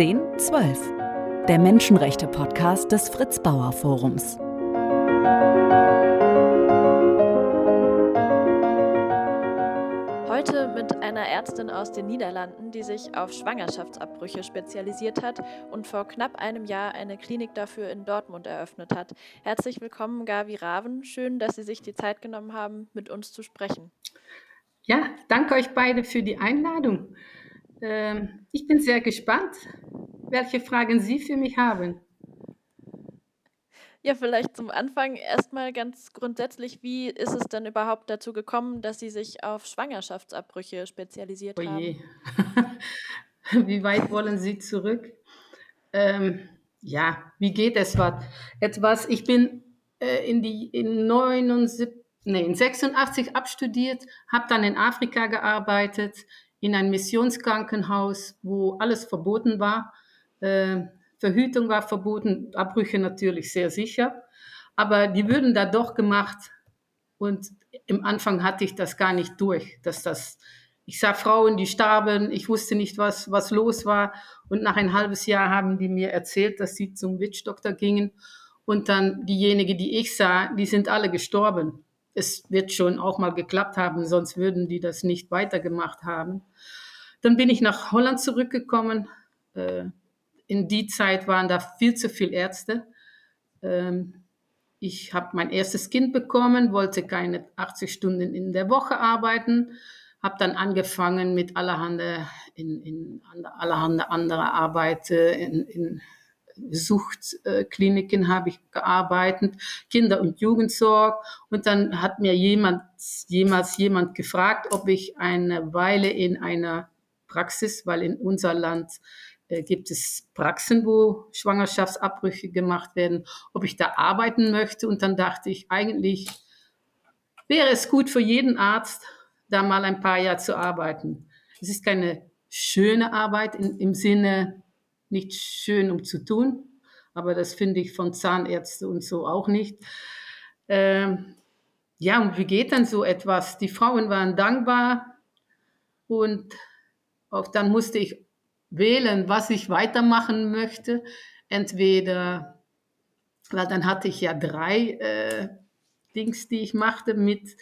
1012, der Menschenrechte-Podcast des Fritz Bauer Forums. Heute mit einer Ärztin aus den Niederlanden, die sich auf Schwangerschaftsabbrüche spezialisiert hat und vor knapp einem Jahr eine Klinik dafür in Dortmund eröffnet hat. Herzlich willkommen, Gavi Raven. Schön, dass Sie sich die Zeit genommen haben, mit uns zu sprechen. Ja, danke euch beide für die Einladung. Ähm, ich bin sehr gespannt, welche Fragen Sie für mich haben. Ja, vielleicht zum Anfang erstmal ganz grundsätzlich, wie ist es denn überhaupt dazu gekommen, dass Sie sich auf Schwangerschaftsabbrüche spezialisiert Oh je. haben? Wie weit wollen Sie zurück? Ähm, ja, wie geht es was? Etwas, ich bin äh, in die in 79, nee, in 86 abstudiert, habe dann in Afrika gearbeitet, in ein Missionskrankenhaus, wo alles verboten war. Äh, Verhütung war verboten, Abbrüche natürlich sehr sicher. Aber die würden da doch gemacht. Und im Anfang hatte ich das gar nicht durch, dass das, ich sah Frauen, die starben, ich wusste nicht, was, was los war. Und nach ein halbes Jahr haben die mir erzählt, dass sie zum Witchdoktor gingen. Und dann diejenigen, die ich sah, die sind alle gestorben. Es wird schon auch mal geklappt haben, sonst würden die das nicht weitergemacht haben. Dann bin ich nach Holland zurückgekommen. Äh, in die Zeit waren da viel zu viele Ärzte. Ähm, ich habe mein erstes Kind bekommen, wollte keine 80 Stunden in der Woche arbeiten, habe dann angefangen mit allerhand, in, in allerhand anderer Arbeit, in, in Suchtkliniken habe ich gearbeitet, Kinder- und Jugendsorg. Und dann hat mir jemand, jemals jemand gefragt, ob ich eine Weile in einer Praxis, weil in unser Land äh, gibt es Praxen, wo Schwangerschaftsabbrüche gemacht werden, ob ich da arbeiten möchte. Und dann dachte ich, eigentlich wäre es gut für jeden Arzt, da mal ein paar Jahre zu arbeiten. Es ist keine schöne Arbeit in, im Sinne, nicht schön um zu tun, aber das finde ich von Zahnärzten und so auch nicht. Ähm, ja, und wie geht dann so etwas? Die Frauen waren dankbar und auch dann musste ich wählen, was ich weitermachen möchte. Entweder, weil dann hatte ich ja drei äh, Dings, die ich machte mit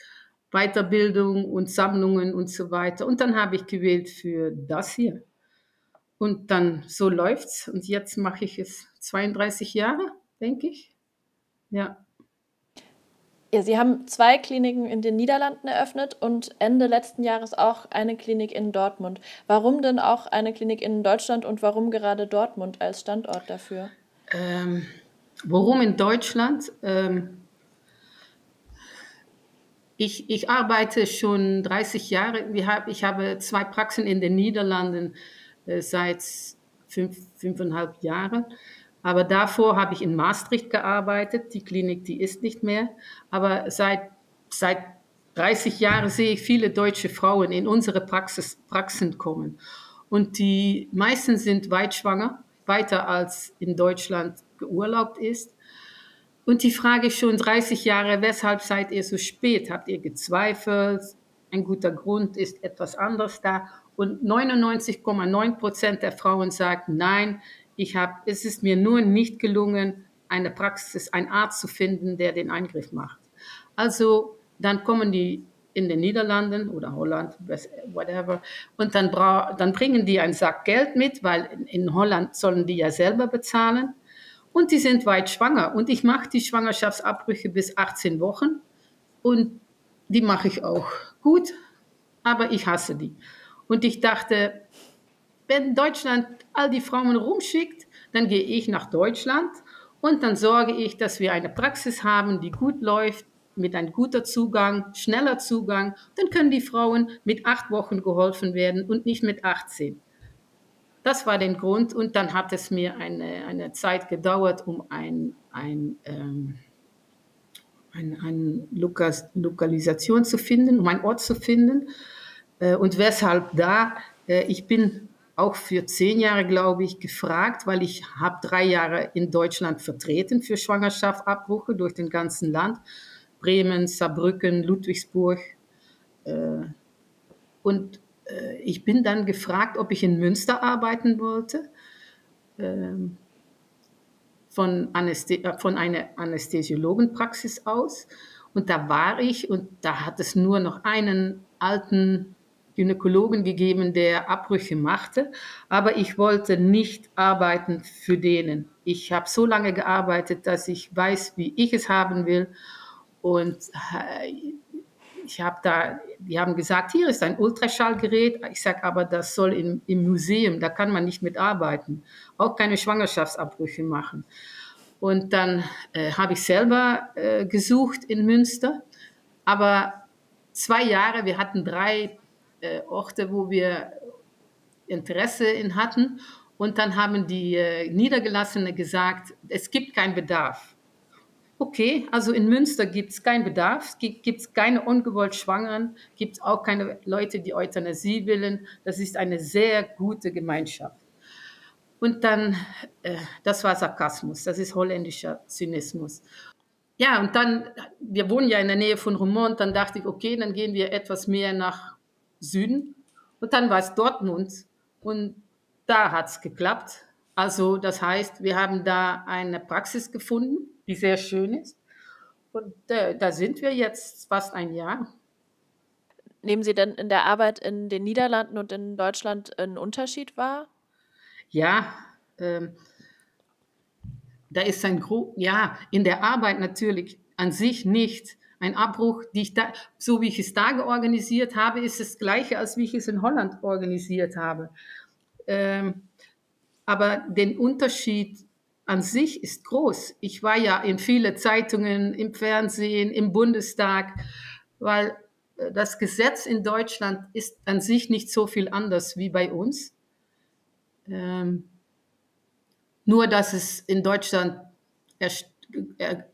Weiterbildung und Sammlungen und so weiter. Und dann habe ich gewählt für das hier. Und dann so läuft's. Und jetzt mache ich es 32 Jahre, denke ich. Ja. Ja, Sie haben zwei Kliniken in den Niederlanden eröffnet und Ende letzten Jahres auch eine Klinik in Dortmund. Warum denn auch eine Klinik in Deutschland und warum gerade Dortmund als Standort dafür? Ähm, warum in Deutschland? Ähm, ich, ich arbeite schon 30 Jahre. Ich habe zwei Praxen in den Niederlanden seit fünf, fünfeinhalb Jahren. Aber davor habe ich in Maastricht gearbeitet. Die Klinik, die ist nicht mehr. Aber seit, seit 30 Jahren sehe ich viele deutsche Frauen in unsere Praxis, Praxen kommen. Und die meisten sind weit schwanger, weiter als in Deutschland geurlaubt ist. Und die frage schon 30 Jahre, weshalb seid ihr so spät? Habt ihr gezweifelt? Ein guter Grund ist etwas anderes da. Und 99,9 Prozent der Frauen sagen, nein, ich hab, es ist mir nur nicht gelungen, eine Praxis, einen Arzt zu finden, der den Eingriff macht. Also dann kommen die in den Niederlanden oder Holland, whatever, und dann, dann bringen die einen Sack Geld mit, weil in Holland sollen die ja selber bezahlen. Und die sind weit schwanger. Und ich mache die Schwangerschaftsabbrüche bis 18 Wochen. Und die mache ich auch gut, aber ich hasse die. Und ich dachte, wenn Deutschland all die Frauen rumschickt, dann gehe ich nach Deutschland und dann sorge ich, dass wir eine Praxis haben, die gut läuft, mit einem guten Zugang, schneller Zugang. Dann können die Frauen mit acht Wochen geholfen werden und nicht mit 18. Das war der Grund und dann hat es mir eine, eine Zeit gedauert, um ein, ein, ähm, ein, ein Lokalisation zu finden, um einen Ort zu finden. Äh, und weshalb da? Äh, ich bin auch für zehn Jahre, glaube ich, gefragt, weil ich habe drei Jahre in Deutschland vertreten für Schwangerschaftsabbruche durch den ganzen Land. Bremen, Saarbrücken, Ludwigsburg. Äh, und ich bin dann gefragt, ob ich in Münster arbeiten wollte. ähm, von, Anästhe von einer Anästhesiologenpraxis aus. Und da war ich und da hat es nur noch einen alten Gynäkologen gegeben, der Abbrüche machte. Aber ich wollte nicht arbeiten für denen. Ich habe so lange gearbeitet, dass ich weiß, wie ich es haben will. Und äh, ich habe da, die haben gesagt, hier ist ein Ultraschallgerät. Ich sage, aber das soll im, im Museum, da kann man nicht mitarbeiten. Auch keine Schwangerschaftsabbrüche machen. Und dann äh, habe ich selber äh, gesucht in Münster. Aber zwei Jahre, wir hatten drei äh, Orte, wo wir Interesse in hatten. Und dann haben die äh, Niedergelassene gesagt, es gibt keinen Bedarf. Okay, also in Münster gibt es keinen Bedarf, gibt es keine ungewollt Schwangeren, gibt es auch keine Leute, die Euthanasie willen. Das ist eine sehr gute Gemeinschaft. Und dann, äh, das war Sarkasmus, das ist holländischer Zynismus. Ja, und dann, wir wohnen ja in der Nähe von Roermond, dann dachte ich, okay, dann gehen wir etwas mehr nach Süden. Und dann war es Dortmund und da hat es geklappt. Also das heißt, wir haben da eine Praxis gefunden, die sehr schön ist. Und äh, da sind wir jetzt fast ein Jahr. Nehmen Sie denn in der Arbeit in den Niederlanden und in Deutschland einen Unterschied wahr? Ja, ähm, da ist ein Gro ja in der Arbeit natürlich an sich nicht ein Abbruch, da, so wie ich es da organisiert habe, ist das gleiche, als wie ich es in Holland organisiert habe. Ähm, aber den Unterschied an sich ist groß. Ich war ja in viele Zeitungen, im Fernsehen, im Bundestag, weil äh, das Gesetz in Deutschland ist an sich nicht so viel anders wie bei uns. Ähm, nur, dass es in Deutschland erst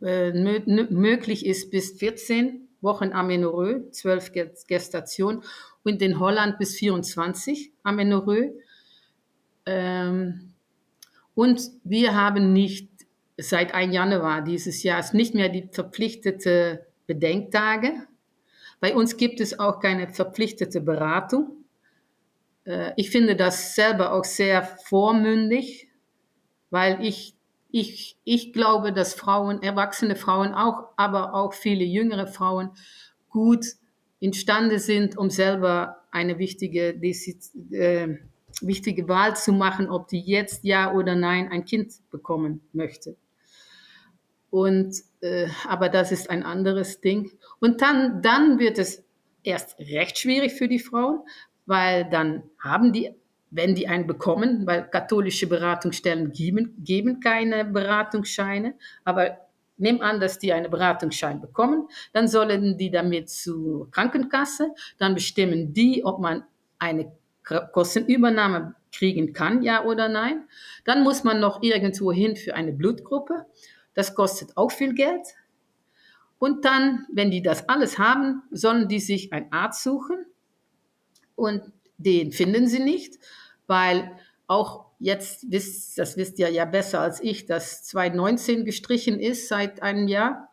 möglich ist bis 14 Wochen Amenorrhoe, 12 Gestation und in Holland bis 24 Amenorrhoe. Ähm, und wir haben nicht seit 1 Januar dieses Jahres nicht mehr die verpflichtete Bedenktage. Bei uns gibt es auch keine verpflichtete Beratung. Äh, ich finde das selber auch sehr vormündig, weil ich ich, ich glaube, dass Frauen, erwachsene Frauen auch, aber auch viele jüngere Frauen gut imstande sind, um selber eine wichtige, äh, wichtige Wahl zu machen, ob die jetzt ja oder nein ein Kind bekommen möchte. Und, äh, aber das ist ein anderes Ding. Und dann, dann wird es erst recht schwierig für die Frauen, weil dann haben die wenn die einen bekommen, weil katholische Beratungsstellen geben, geben keine Beratungsscheine, aber nimm an, dass die einen Beratungsschein bekommen, dann sollen die damit zur Krankenkasse, dann bestimmen die, ob man eine Kostenübernahme kriegen kann, ja oder nein. Dann muss man noch irgendwo hin für eine Blutgruppe. Das kostet auch viel Geld. Und dann, wenn die das alles haben, sollen die sich einen Arzt suchen und den finden sie nicht weil auch jetzt, wisst, das wisst ihr ja besser als ich, dass 2019 gestrichen ist seit einem Jahr.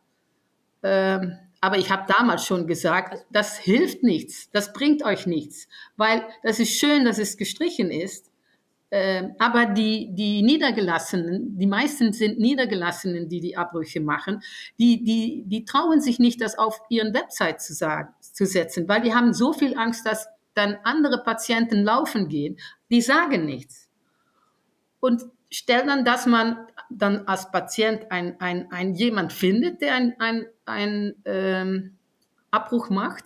Ähm, aber ich habe damals schon gesagt, das hilft nichts, das bringt euch nichts, weil das ist schön, dass es gestrichen ist. Ähm, aber die, die Niedergelassenen, die meisten sind Niedergelassenen, die die Abbrüche machen, die, die, die trauen sich nicht, das auf ihren Website zu, sagen, zu setzen, weil die haben so viel Angst, dass dann andere Patienten laufen gehen, die sagen nichts. Und stellen dann, dass man dann als Patient ein, ein, ein jemand findet, der ein, ein, ein ähm, Abbruch macht,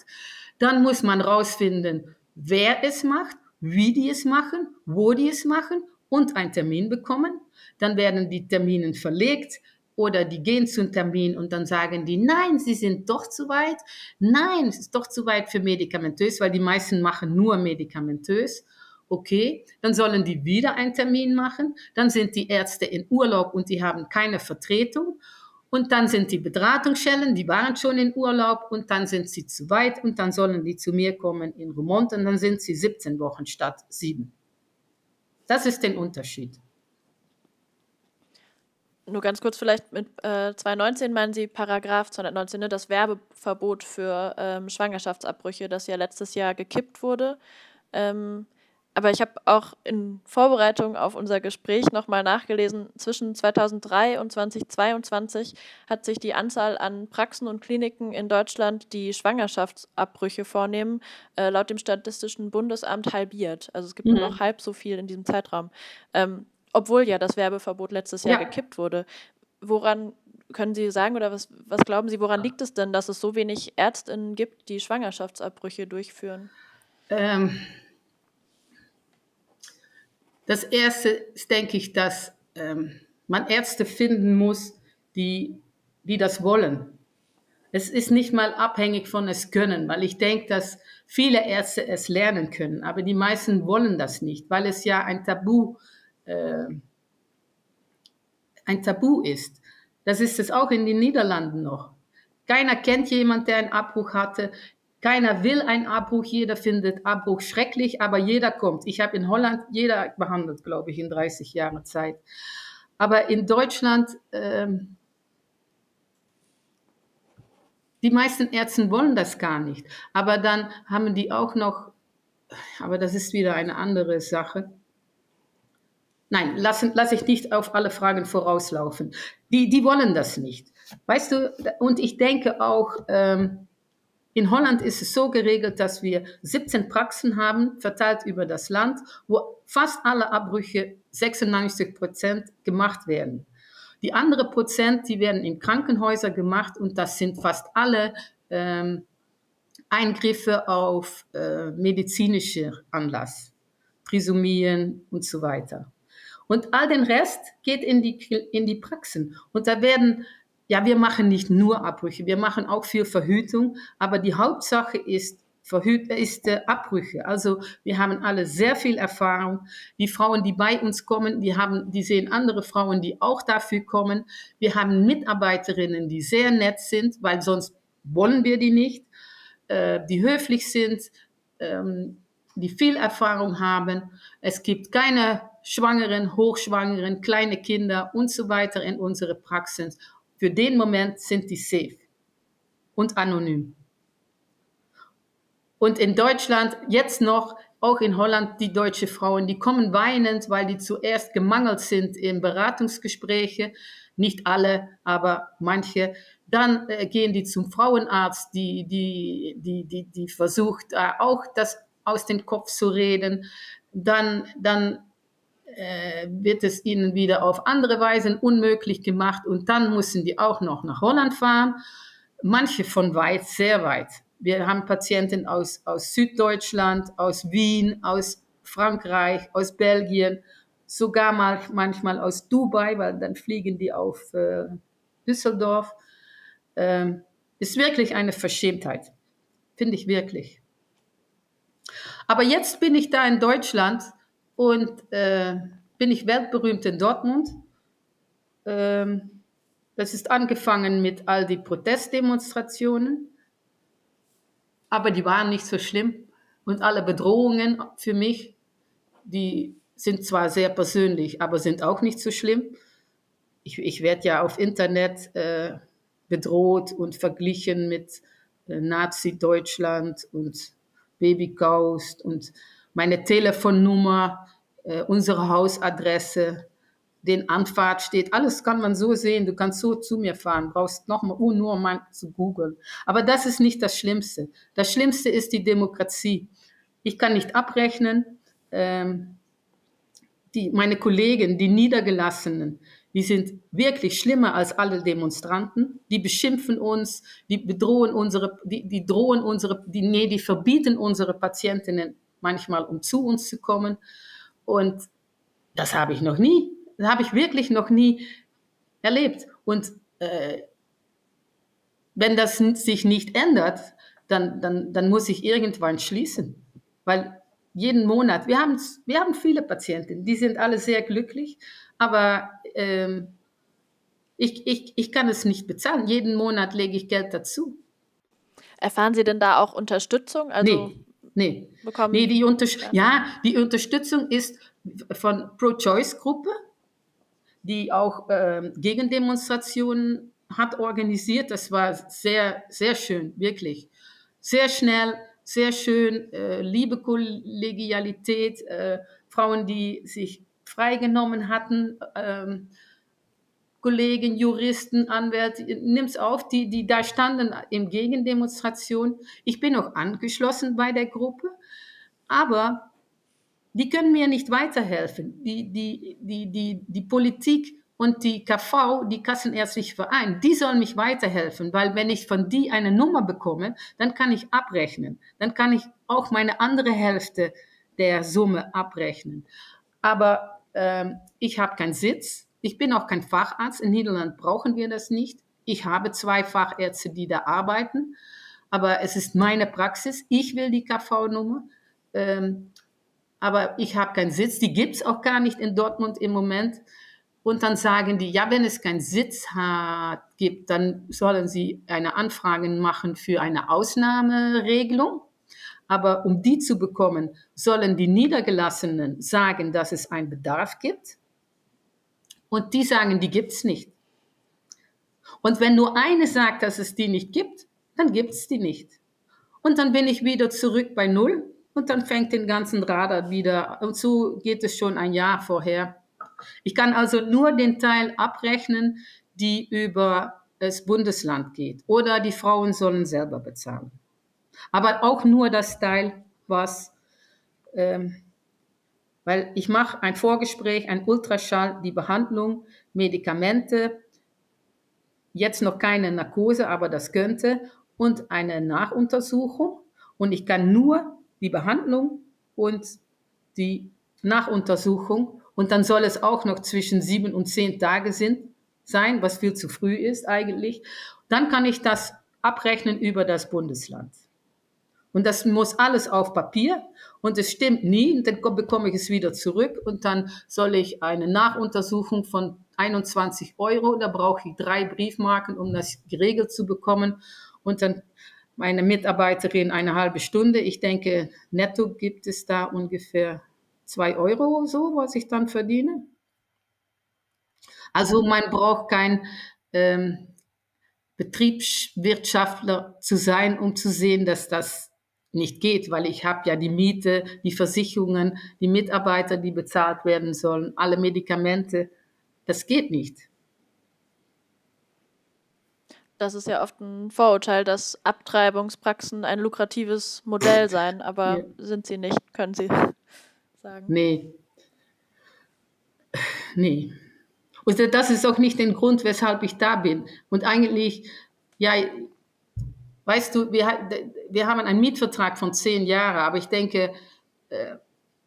dann muss man rausfinden, wer es macht, wie die es machen, wo die es machen und einen Termin bekommen. Dann werden die Termine verlegt oder die gehen zum Termin und dann sagen die, nein, sie sind doch zu weit. Nein, es ist doch zu weit für medikamentös, weil die meisten machen nur medikamentös. Okay, dann sollen die wieder einen Termin machen. Dann sind die Ärzte in Urlaub und die haben keine Vertretung. Und dann sind die Beratungsstellen, die waren schon in Urlaub und dann sind sie zu weit und dann sollen die zu mir kommen in Remont und dann sind sie 17 Wochen statt 7. Das ist der Unterschied nur ganz kurz vielleicht mit äh, 219 meinen Sie Paragraph 219, ne, das Werbeverbot für ähm, Schwangerschaftsabbrüche, das ja letztes Jahr gekippt wurde. Ähm, aber ich habe auch in Vorbereitung auf unser Gespräch nochmal nachgelesen, zwischen 2003 und 2022 hat sich die Anzahl an Praxen und Kliniken in Deutschland, die Schwangerschaftsabbrüche vornehmen, äh, laut dem Statistischen Bundesamt halbiert. Also es gibt mhm. nur noch halb so viel in diesem Zeitraum. Ähm, obwohl ja das Werbeverbot letztes Jahr ja. gekippt wurde. Woran können Sie sagen oder was, was glauben Sie, woran liegt es denn, dass es so wenig Ärztinnen gibt, die Schwangerschaftsabbrüche durchführen? Ähm, das Erste ist, denke ich, dass ähm, man Ärzte finden muss, die, die das wollen. Es ist nicht mal abhängig von es können, weil ich denke, dass viele Ärzte es lernen können, aber die meisten wollen das nicht, weil es ja ein Tabu, äh, ein Tabu ist. Das ist es auch in den Niederlanden noch. Keiner kennt jemand, der einen Abbruch hatte. Keiner will einen Abbruch, jeder findet Abbruch schrecklich, aber jeder kommt. Ich habe in Holland jeder behandelt, glaube ich, in 30 Jahren Zeit. Aber in Deutschland, ähm, die meisten Ärzte wollen das gar nicht. Aber dann haben die auch noch, aber das ist wieder eine andere Sache. Nein, lasse lass ich nicht auf alle Fragen vorauslaufen. Die, die wollen das nicht. Weißt du, und ich denke auch, ähm, in Holland ist es so geregelt, dass wir 17 Praxen haben, verteilt über das Land, wo fast alle Abbrüche 96 Prozent gemacht werden. Die andere Prozent, die werden in Krankenhäuser gemacht und das sind fast alle ähm, Eingriffe auf äh, medizinische Anlass, Trisomien und so weiter. Und all den Rest geht in die, in die Praxen. Und da werden ja, wir machen nicht nur Abbrüche, wir machen auch viel Verhütung, aber die Hauptsache ist, Verhüt ist äh, Abbrüche. Also wir haben alle sehr viel Erfahrung. Die Frauen, die bei uns kommen, die haben, die sehen andere Frauen, die auch dafür kommen. Wir haben Mitarbeiterinnen, die sehr nett sind, weil sonst wollen wir die nicht, äh, die höflich sind, ähm, die viel Erfahrung haben. Es gibt keine Schwangeren, Hochschwangeren, kleine Kinder und so weiter in unsere Praxis. Für den Moment sind die safe und anonym. Und in Deutschland jetzt noch, auch in Holland, die deutsche Frauen, die kommen weinend, weil die zuerst gemangelt sind in Beratungsgespräche. Nicht alle, aber manche. Dann äh, gehen die zum Frauenarzt, die, die, die, die, die versucht äh, auch das aus dem Kopf zu reden. Dann, dann äh, wird es ihnen wieder auf andere Weisen unmöglich gemacht und dann müssen die auch noch nach Holland fahren. Manche von weit, sehr weit. Wir haben Patienten aus, aus Süddeutschland, aus Wien, aus Frankreich, aus Belgien, sogar mal, manchmal aus Dubai, weil dann fliegen die auf äh, Düsseldorf. Ähm, ist wirklich eine Verschämtheit, finde ich wirklich. Aber jetzt bin ich da in Deutschland und äh, bin ich weltberühmt in Dortmund. Ähm, das ist angefangen mit all die Protestdemonstrationen, aber die waren nicht so schlimm. Und alle Bedrohungen für mich, die sind zwar sehr persönlich, aber sind auch nicht so schlimm. Ich, ich werde ja auf Internet äh, bedroht und verglichen mit äh, Nazi-Deutschland und Baby Ghost und meine Telefonnummer, äh, unsere Hausadresse, den Anfahrt steht, alles kann man so sehen. Du kannst so zu mir fahren, brauchst noch mal, nur mal zu googeln. Aber das ist nicht das Schlimmste. Das Schlimmste ist die Demokratie. Ich kann nicht abrechnen. Ähm, die, meine Kollegen, die Niedergelassenen, die sind wirklich schlimmer als alle Demonstranten. Die beschimpfen uns, die bedrohen unsere, die, die drohen unsere, die, nee, die verbieten unsere Patientinnen manchmal, um zu uns zu kommen. Und das habe ich noch nie, das habe ich wirklich noch nie erlebt. Und äh, wenn das sich nicht ändert, dann, dann, dann muss ich irgendwann schließen. Weil jeden Monat, wir haben, wir haben viele Patienten, die sind alle sehr glücklich, aber ähm, ich, ich, ich kann es nicht bezahlen. Jeden Monat lege ich Geld dazu. Erfahren Sie denn da auch Unterstützung? Also nee, Nee, bekommen? Nee, die Unter ja, die Unterstützung ist von Pro-Choice-Gruppe, die auch äh, Gegendemonstrationen hat organisiert. Das war sehr, sehr schön, wirklich. Sehr schnell sehr schön, äh, liebe Kollegialität, äh, Frauen, die sich freigenommen hatten, ähm, Kollegen, Juristen, Anwälte, nimm's auf, die, die da standen im Gegendemonstration. Ich bin auch angeschlossen bei der Gruppe, aber die können mir nicht weiterhelfen. Die, die, die, die, die Politik und die KV, die Kassenärztliche Verein, die sollen mich weiterhelfen, weil wenn ich von die eine Nummer bekomme, dann kann ich abrechnen. Dann kann ich auch meine andere Hälfte der Summe abrechnen. Aber ähm, ich habe keinen Sitz, ich bin auch kein Facharzt. In Niederland brauchen wir das nicht. Ich habe zwei Fachärzte, die da arbeiten. Aber es ist meine Praxis. Ich will die KV-Nummer. Ähm, aber ich habe keinen Sitz. Die gibt es auch gar nicht in Dortmund im Moment. Und dann sagen die, ja, wenn es keinen Sitz hat, gibt, dann sollen sie eine Anfrage machen für eine Ausnahmeregelung. Aber um die zu bekommen, sollen die Niedergelassenen sagen, dass es einen Bedarf gibt. Und die sagen, die gibt es nicht. Und wenn nur eine sagt, dass es die nicht gibt, dann gibt es die nicht. Und dann bin ich wieder zurück bei Null und dann fängt den ganzen Radar wieder. Und so geht es schon ein Jahr vorher. Ich kann also nur den Teil abrechnen, die über das Bundesland geht. Oder die Frauen sollen selber bezahlen. Aber auch nur das Teil, was ähm, weil ich mache ein Vorgespräch, ein Ultraschall, die Behandlung, Medikamente, jetzt noch keine Narkose, aber das könnte, und eine Nachuntersuchung. Und ich kann nur die Behandlung und die Nachuntersuchung. Und dann soll es auch noch zwischen sieben und zehn Tage sind, sein, was viel zu früh ist eigentlich. Dann kann ich das abrechnen über das Bundesland. Und das muss alles auf Papier und es stimmt nie. Und dann bekomme ich es wieder zurück und dann soll ich eine Nachuntersuchung von 21 Euro, da brauche ich drei Briefmarken, um das geregelt zu bekommen. Und dann meine Mitarbeiterin eine halbe Stunde. Ich denke, netto gibt es da ungefähr zwei Euro so, was ich dann verdiene. Also man braucht kein ähm, Betriebswirtschaftler zu sein, um zu sehen, dass das nicht geht, weil ich habe ja die Miete, die Versicherungen, die Mitarbeiter, die bezahlt werden sollen, alle Medikamente. Das geht nicht. Das ist ja oft ein Vorurteil, dass Abtreibungspraxen ein lukratives Modell seien, aber ja. sind sie nicht, können Sie sagen. Nee. Nee. Und das ist auch nicht der Grund, weshalb ich da bin. Und eigentlich, ja, Weißt du, wir, wir haben einen Mietvertrag von zehn Jahren, aber ich denke, äh,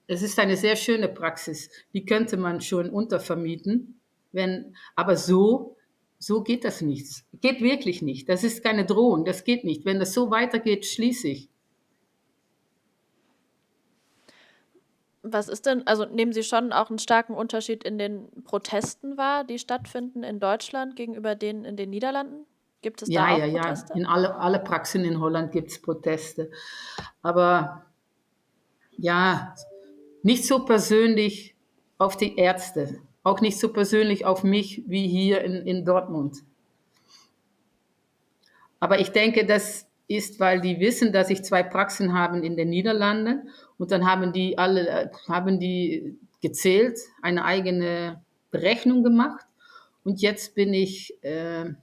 es ist eine sehr schöne Praxis. Die könnte man schon untervermieten. Wenn, aber so, so geht das nicht. Geht wirklich nicht. Das ist keine Drohung. Das geht nicht. Wenn das so weitergeht, schließe ich. Was ist denn, also nehmen Sie schon auch einen starken Unterschied in den Protesten wahr, die stattfinden in Deutschland gegenüber denen in den Niederlanden? Gibt es ja, da auch ja, Proteste? Ja, in alle, alle Praxen in Holland gibt es Proteste. Aber ja, nicht so persönlich auf die Ärzte, auch nicht so persönlich auf mich wie hier in, in Dortmund. Aber ich denke, das ist, weil die wissen, dass ich zwei Praxen habe in den Niederlanden und dann haben die alle, haben die gezählt, eine eigene Berechnung gemacht und jetzt bin ich äh,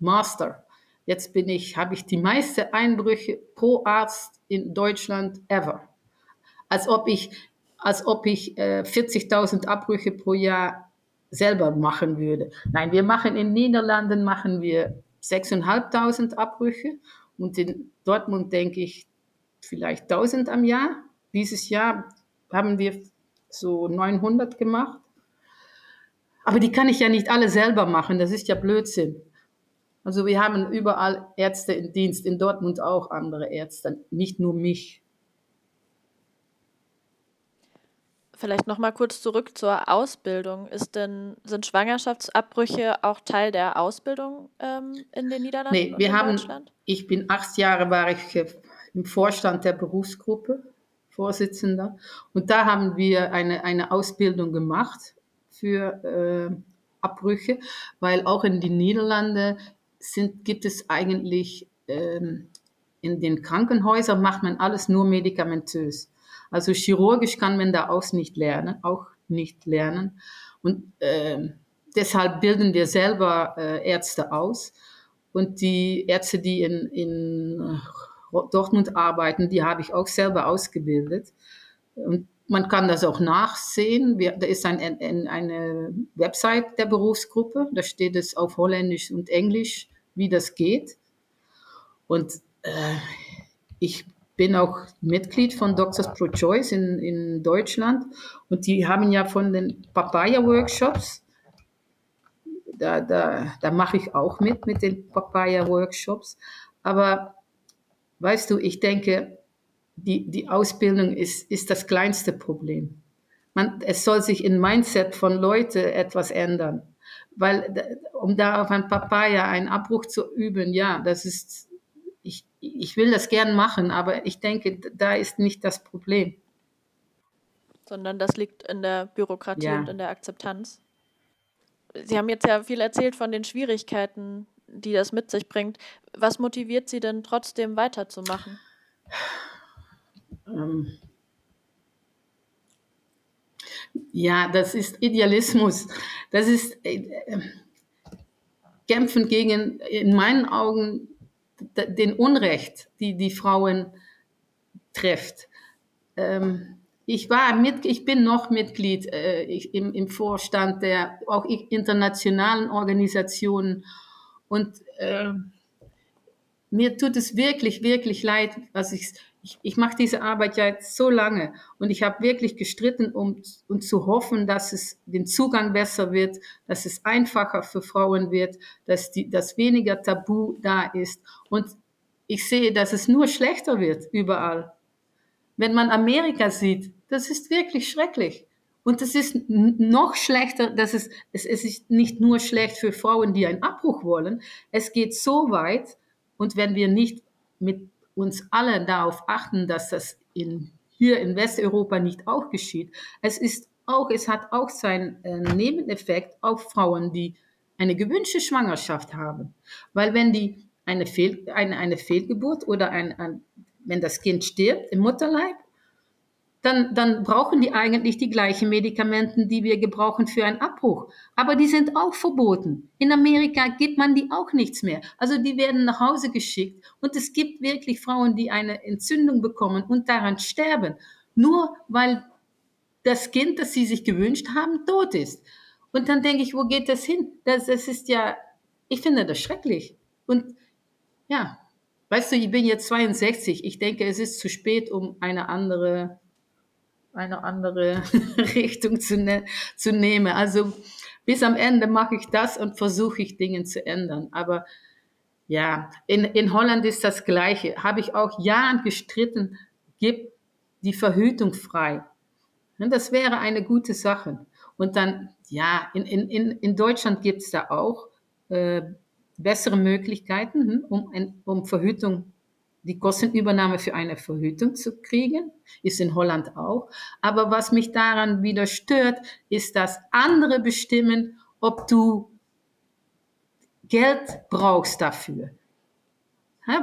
Master. Jetzt bin ich, habe ich die meisten Einbrüche pro Arzt in Deutschland ever. Als ob ich, als ob ich äh, 40.000 Abbrüche pro Jahr selber machen würde. Nein, wir machen in Niederlanden machen wir 6.500 Abbrüche und in Dortmund denke ich vielleicht 1000 am Jahr. Dieses Jahr haben wir so 900 gemacht. Aber die kann ich ja nicht alle selber machen, das ist ja Blödsinn. Also wir haben überall Ärzte im Dienst, in Dortmund auch andere Ärzte, nicht nur mich. Vielleicht noch mal kurz zurück zur Ausbildung. Ist denn, sind Schwangerschaftsabbrüche auch Teil der Ausbildung ähm, in den Niederlanden? Nee, wir haben, ich bin acht Jahre war ich im Vorstand der Berufsgruppe, Vorsitzender. Und da haben wir eine, eine Ausbildung gemacht für äh, Abbrüche, weil auch in den Niederlanden sind, gibt es eigentlich ähm, in den Krankenhäusern macht man alles nur medikamentös. Also chirurgisch kann man da auch nicht lernen, auch nicht lernen. Und äh, deshalb bilden wir selber äh, Ärzte aus. Und die Ärzte, die in, in Dortmund arbeiten, die habe ich auch selber ausgebildet. Und man kann das auch nachsehen. Wir, da ist ein, ein, eine Website der Berufsgruppe, da steht es auf Holländisch und Englisch, wie das geht. Und äh, ich bin auch Mitglied von Doctors Pro Choice in, in Deutschland und die haben ja von den Papaya-Workshops, da, da, da mache ich auch mit, mit den Papaya-Workshops. Aber weißt du, ich denke, die, die Ausbildung ist, ist das kleinste Problem. Man, es soll sich im Mindset von Leuten etwas ändern. Weil, um da auf ein Papaya einen Abbruch zu üben, ja, das ist, ich, ich will das gern machen, aber ich denke, da ist nicht das Problem. Sondern das liegt in der Bürokratie ja. und in der Akzeptanz. Sie haben jetzt ja viel erzählt von den Schwierigkeiten, die das mit sich bringt. Was motiviert Sie denn trotzdem weiterzumachen? Ähm ja, das ist Idealismus. Das ist äh, Kämpfen gegen, in meinen Augen, den Unrecht, die die Frauen trifft. Ähm, ich war mit, ich bin noch Mitglied äh, ich, im, im Vorstand der auch internationalen Organisationen und äh, mir tut es wirklich, wirklich leid, was ich, ich, ich mache diese Arbeit ja jetzt so lange und ich habe wirklich gestritten, um, um zu hoffen, dass es den Zugang besser wird, dass es einfacher für Frauen wird, dass, die, dass weniger Tabu da ist. Und ich sehe, dass es nur schlechter wird überall. Wenn man Amerika sieht, das ist wirklich schrecklich. Und es ist noch schlechter, dass es, es, es ist nicht nur schlecht für Frauen, die einen Abbruch wollen. Es geht so weit, und wenn wir nicht mit uns alle darauf achten, dass das in, hier in Westeuropa nicht auch geschieht, es ist auch, es hat auch seinen äh, Nebeneffekt auf Frauen, die eine gewünschte Schwangerschaft haben. Weil wenn die eine, Fehl, eine, eine Fehlgeburt oder ein, ein, wenn das Kind stirbt im Mutterleib, dann, dann brauchen die eigentlich die gleichen Medikamenten, die wir gebrauchen für einen Abbruch. Aber die sind auch verboten. In Amerika gibt man die auch nichts mehr. Also die werden nach Hause geschickt. Und es gibt wirklich Frauen, die eine Entzündung bekommen und daran sterben. Nur weil das Kind, das sie sich gewünscht haben, tot ist. Und dann denke ich, wo geht das hin? Das, das ist ja, ich finde das schrecklich. Und ja, weißt du, ich bin jetzt 62. Ich denke, es ist zu spät, um eine andere eine andere Richtung zu, ne zu nehmen. Also bis am Ende mache ich das und versuche ich Dinge zu ändern. Aber ja, in, in Holland ist das Gleiche. Habe ich auch Jahren gestritten, gib die Verhütung frei. Das wäre eine gute Sache. Und dann, ja, in, in, in Deutschland gibt es da auch äh, bessere Möglichkeiten, hm, um, um Verhütung die Kostenübernahme für eine Verhütung zu kriegen, ist in Holland auch. Aber was mich daran wieder stört, ist, dass andere bestimmen, ob du Geld brauchst dafür.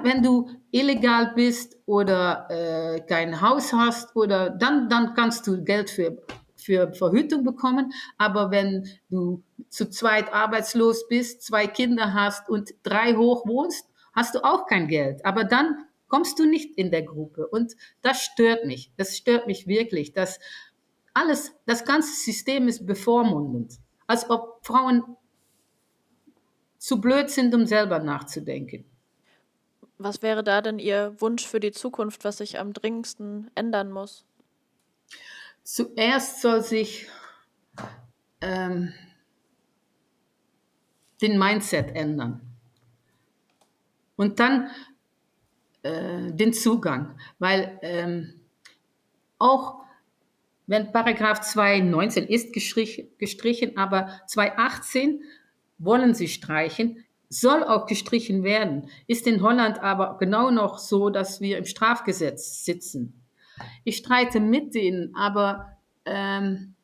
Wenn du illegal bist oder äh, kein Haus hast, oder dann, dann kannst du Geld für, für Verhütung bekommen. Aber wenn du zu zweit arbeitslos bist, zwei Kinder hast und drei hoch wohnst, hast du auch kein Geld. Aber dann kommst du nicht in der Gruppe. Und das stört mich. Das stört mich wirklich, dass alles, das ganze System ist bevormundend. Als ob Frauen zu blöd sind, um selber nachzudenken. Was wäre da denn Ihr Wunsch für die Zukunft, was sich am dringendsten ändern muss? Zuerst soll sich ähm, den Mindset ändern. Und dann äh, den Zugang, weil ähm, auch wenn Paragraph 219 ist gestrichen, gestrichen, aber 218 wollen sie streichen, soll auch gestrichen werden, ist in Holland aber genau noch so, dass wir im Strafgesetz sitzen. Ich streite mit denen, aber ähm,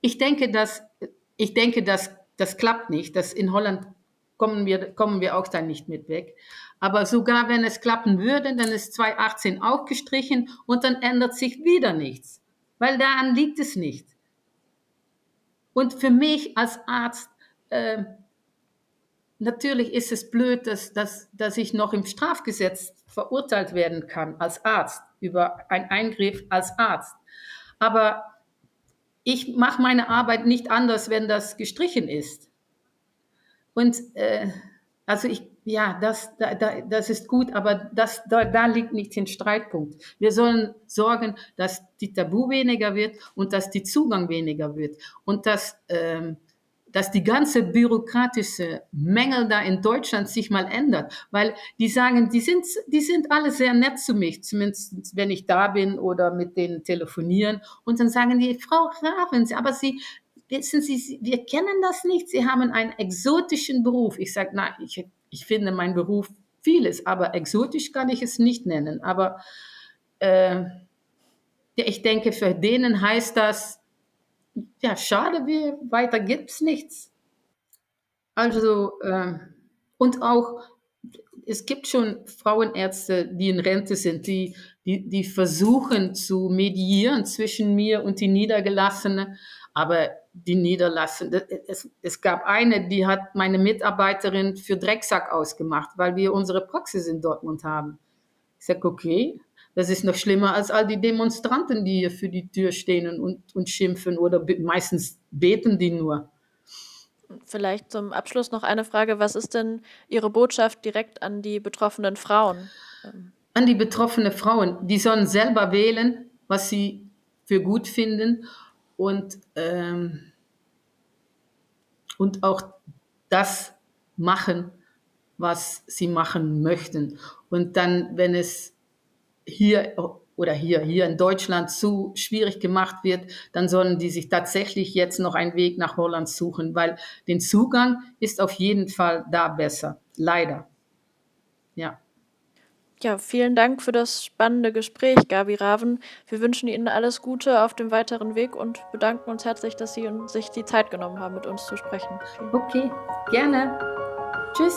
ich denke, dass ich denke, dass das klappt nicht. Dass in Holland kommen wir kommen wir auch dann nicht mit weg. Aber sogar wenn es klappen würde, dann ist 2018 auch gestrichen und dann ändert sich wieder nichts, weil daran liegt es nicht. Und für mich als Arzt, äh, natürlich ist es blöd, dass, dass, dass ich noch im Strafgesetz verurteilt werden kann als Arzt über einen Eingriff als Arzt. Aber ich mache meine Arbeit nicht anders, wenn das gestrichen ist. Und äh, also ich, ja, das, da, da, das ist gut, aber das, da, da liegt nicht den Streitpunkt. Wir sollen sorgen, dass die Tabu weniger wird und dass die Zugang weniger wird und dass ähm, dass die ganze bürokratische Mängel da in Deutschland sich mal ändert, weil die sagen, die sind, die sind alle sehr nett zu mich, zumindest wenn ich da bin oder mit denen telefonieren und dann sagen die, Frau Ravens, aber Sie, wissen Sie, wir kennen das nicht, Sie haben einen exotischen Beruf. Ich sage, na, ich, ich finde meinen Beruf vieles, aber exotisch kann ich es nicht nennen, aber äh, ich denke, für denen heißt das, ja, schade, wie, weiter gibt es nichts. Also, äh, und auch, es gibt schon Frauenärzte, die in Rente sind, die, die, die versuchen zu mediieren zwischen mir und die Niedergelassene, aber die Niederlassene, es, es gab eine, die hat meine Mitarbeiterin für Drecksack ausgemacht, weil wir unsere Praxis in Dortmund haben. Ich sage, okay, das ist noch schlimmer als all die Demonstranten, die hier für die Tür stehen und, und schimpfen oder meistens beten die nur. Vielleicht zum Abschluss noch eine Frage. Was ist denn Ihre Botschaft direkt an die betroffenen Frauen? An die betroffenen Frauen. Die sollen selber wählen, was sie für gut finden und, ähm, und auch das machen, was sie machen möchten. Und dann, wenn es hier oder hier, hier in Deutschland zu schwierig gemacht wird, dann sollen die sich tatsächlich jetzt noch einen Weg nach Holland suchen, weil den Zugang ist auf jeden Fall da besser. Leider. Ja. Ja, vielen Dank für das spannende Gespräch, Gabi Raven. Wir wünschen Ihnen alles Gute auf dem weiteren Weg und bedanken uns herzlich, dass Sie sich die Zeit genommen haben, mit uns zu sprechen. Okay, gerne. Tschüss.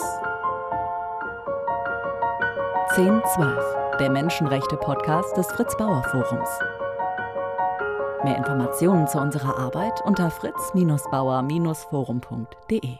1012 der Menschenrechte-Podcast des Fritz Bauer Forums. Mehr Informationen zu unserer Arbeit unter fritz-bauer-forum.de.